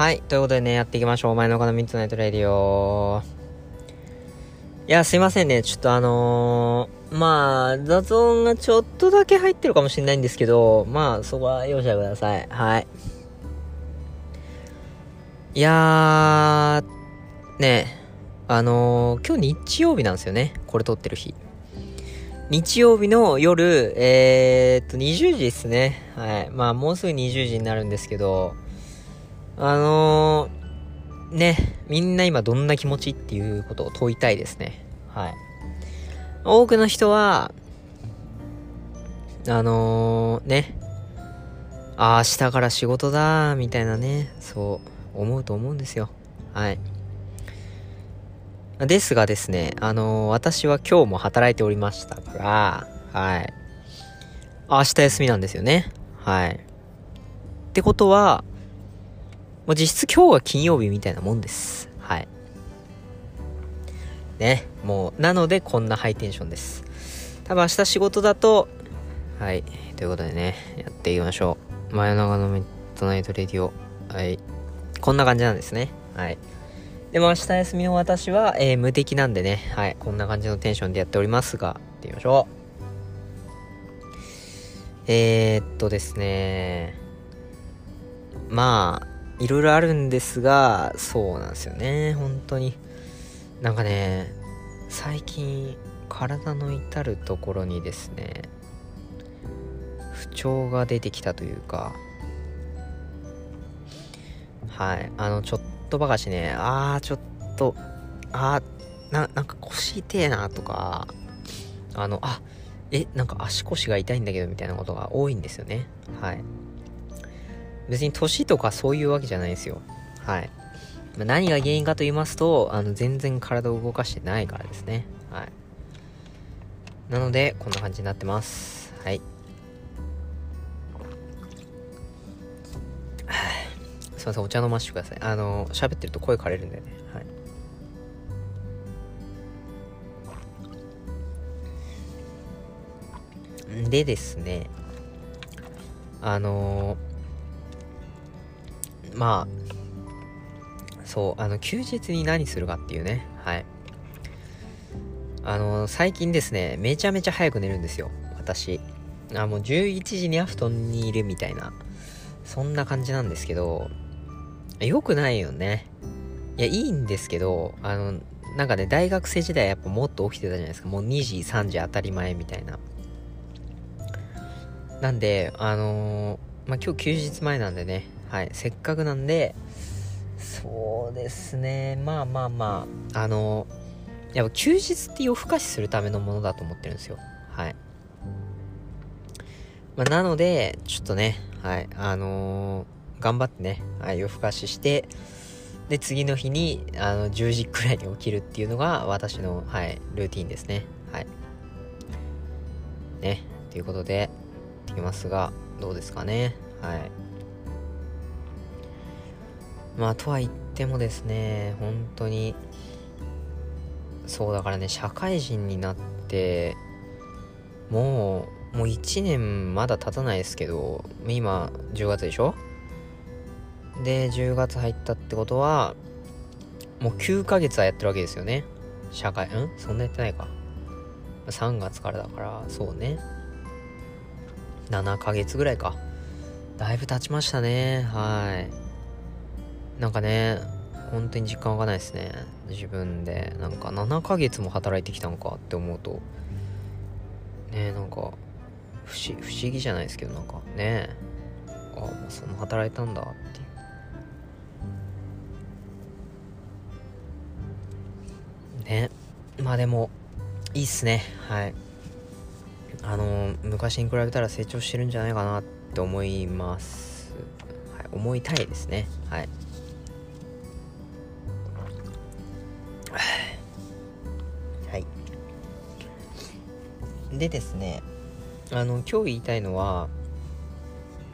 はい。ということでね、やっていきましょう。真夜中のミッドナイトレディオ。いや、すいませんね。ちょっとあのー、まあ、雑音がちょっとだけ入ってるかもしれないんですけど、まあ、そこは容赦ください。はい。いやー、ねあのー、今日日曜日なんですよね。これ撮ってる日。日曜日の夜、えー、っと、20時ですね。はい。まあ、もうすぐ20時になるんですけど、あのー、ね、みんな今どんな気持ちっていうことを問いたいですね。はい。多くの人は、あのー、ね、ああ、明日から仕事だ、みたいなね、そう思うと思うんですよ。はい。ですがですね、あのー、私は今日も働いておりましたから、はい。明日休みなんですよね。はい。ってことは、もう実質今日が金曜日みたいなもんです。はい。ね、もう、なのでこんなハイテンションです。多分明日仕事だと、はい。ということでね、やっていきましょう。真夜中のミッドナイトレディオ。はい。こんな感じなんですね。はい。でも明日休みの私は、えー、無敵なんでね、はい、こんな感じのテンションでやっておりますが、行ってみましょう。えー、っとですね、まあ、いろいろあるんですが、そうなんですよね、本当に。なんかね、最近、体の至るところにですね、不調が出てきたというか、はい、あの、ちょっとばかしね、あー、ちょっと、あー、な、なんか腰痛えなとか、あの、あ、え、なんか足腰が痛いんだけどみたいなことが多いんですよね。はい。別に年とかそういうわけじゃないですよ。はい。何が原因かと言いますと、あの、全然体を動かしてないからですね。はい。なので、こんな感じになってます。はい。すいません、お茶飲ませてください。あの、喋ってると声枯れるんだよね。はい。でですね、あのー、まあ、そう、あの、休日に何するかっていうね、はい。あの、最近ですね、めちゃめちゃ早く寝るんですよ、私。あ、もう11時には布団にいるみたいな、そんな感じなんですけど、良くないよね。いや、いいんですけど、あの、なんかね、大学生時代やっぱもっと起きてたじゃないですか。もう2時、3時当たり前みたいな。なんで、あのー、まあ、今日休日前なんでね、はい、せっかくなんで、そうですね、まあまあまあ、あの、やっぱ休日って夜更かしするためのものだと思ってるんですよ。はい。まあ、なので、ちょっとね、はい、あのー頑張ってね、はい、夜更かしして、で、次の日に、あの、10時くらいに起きるっていうのが、私の、はい、ルーティンですね。はい。ね、ということで、できますが、どうですかね。はい。まあ、とは言ってもですね、本当に、そうだからね、社会人になって、もう、もう1年まだ経たないですけど、今、10月でしょ？で、10月入ったってことは、もう9ヶ月はやってるわけですよね。社会、ん？そんなやってないか。3月からだから、そうね。7ヶ月ぐらいか。だいぶ経ちましたね。はい。なんかね、本当に実感わかないですね。自分で。なんか7ヶ月も働いてきたのかって思うと。ねなんか不思、不思議じゃないですけど、なんかねあ、もうその働いたんだっていう。ねまあでもいいっすねはいあの昔に比べたら成長してるんじゃないかなって思います、はい、思いたいですねはいでですねあの今日言いたいのは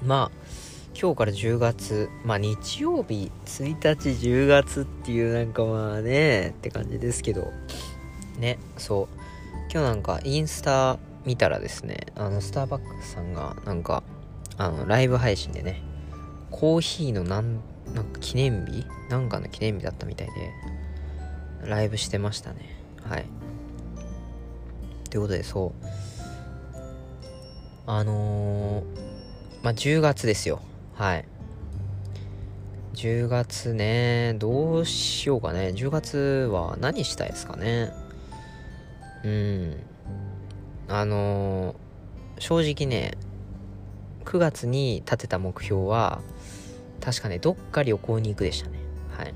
まあ今日から10月、まあ日曜日、1日10月っていうなんかまあね、って感じですけど、ね、そう。今日なんかインスタ見たらですね、あの、スターバックスさんがなんか、あの、ライブ配信でね、コーヒーのなん、なんか記念日？なんかの記念日だったみたいで、ライブしてましたね。はい。ということで、そう。あのー、まあ、10月ですよ。はい。10月ね、どうしようかね。10月は何したいですかね。うん。あのー、正直ね、9月に立てた目標は、確かね、どっか旅行に行くでしたね。はい。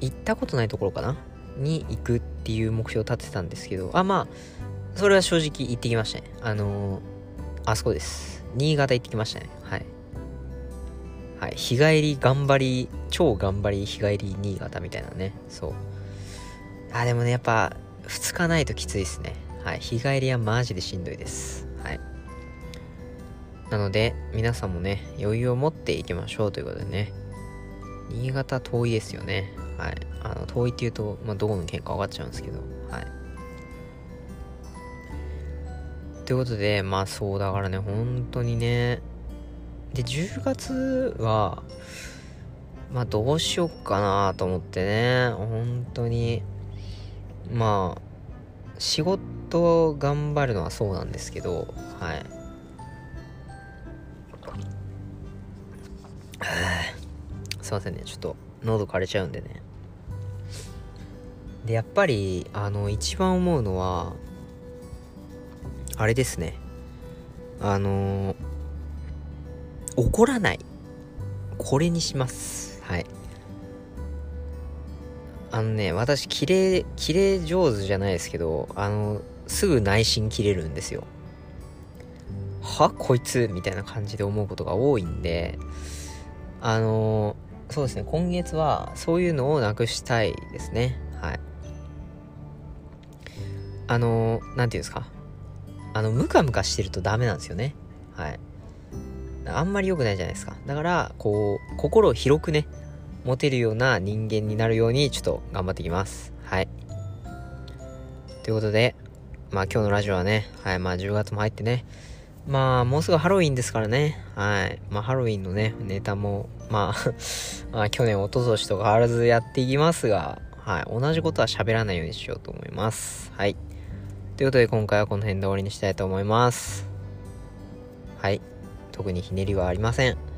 行ったことないところかなに行くっていう目標を立てたんですけど、あ、まあ、それは正直行ってきましたね。あのー、あそこです。新潟行ってきましたね。はい。はい。日帰り頑張り、超頑張り日帰り新潟みたいなね。そう。あ、でもね、やっぱ、2日ないときついですね。はい。日帰りはマジでしんどいです。はい。なので、皆さんもね、余裕を持っていきましょうということでね。新潟遠いですよね。はい。あの、遠いっていうと、まあ、どこの県か分かっちゃうんですけど、はい。ということで、まあそうだからね、本当にね。で、10月は、まあどうしようかなと思ってね、本当に、まあ、仕事頑張るのはそうなんですけど、はい。すいませんね、ちょっと喉枯れちゃうんでね。で、やっぱり、あの、一番思うのは、あれですね。あの怒らない。これにします。はい。あのね、私、綺麗、綺麗上手じゃないですけど、あの、すぐ内心切れるんですよ。は？こいつ？みたいな感じで思うことが多いんで、あのそうですね、今月はそういうのをなくしたいですね。はい。あのなんていうんですか？あの、ムカムカしてるとダメなんですよね。はい。あんまり良くないじゃないですか。だから、こう、心を広くね、持てるような人間になるように、ちょっと頑張っていきます。はい。ということで、まあ今日のラジオはね、はい、まあ10月も入ってね、まあもうすぐハロウィンですからね、はい。まあハロウィンのね、ネタも、まあ まあ去年、一昨年と変わらずやっていきますが、はい、同じことは喋らないようにしようと思います。はい。ということで今回はこの辺で終わりにしたいと思います。はい。特にひねりはありません。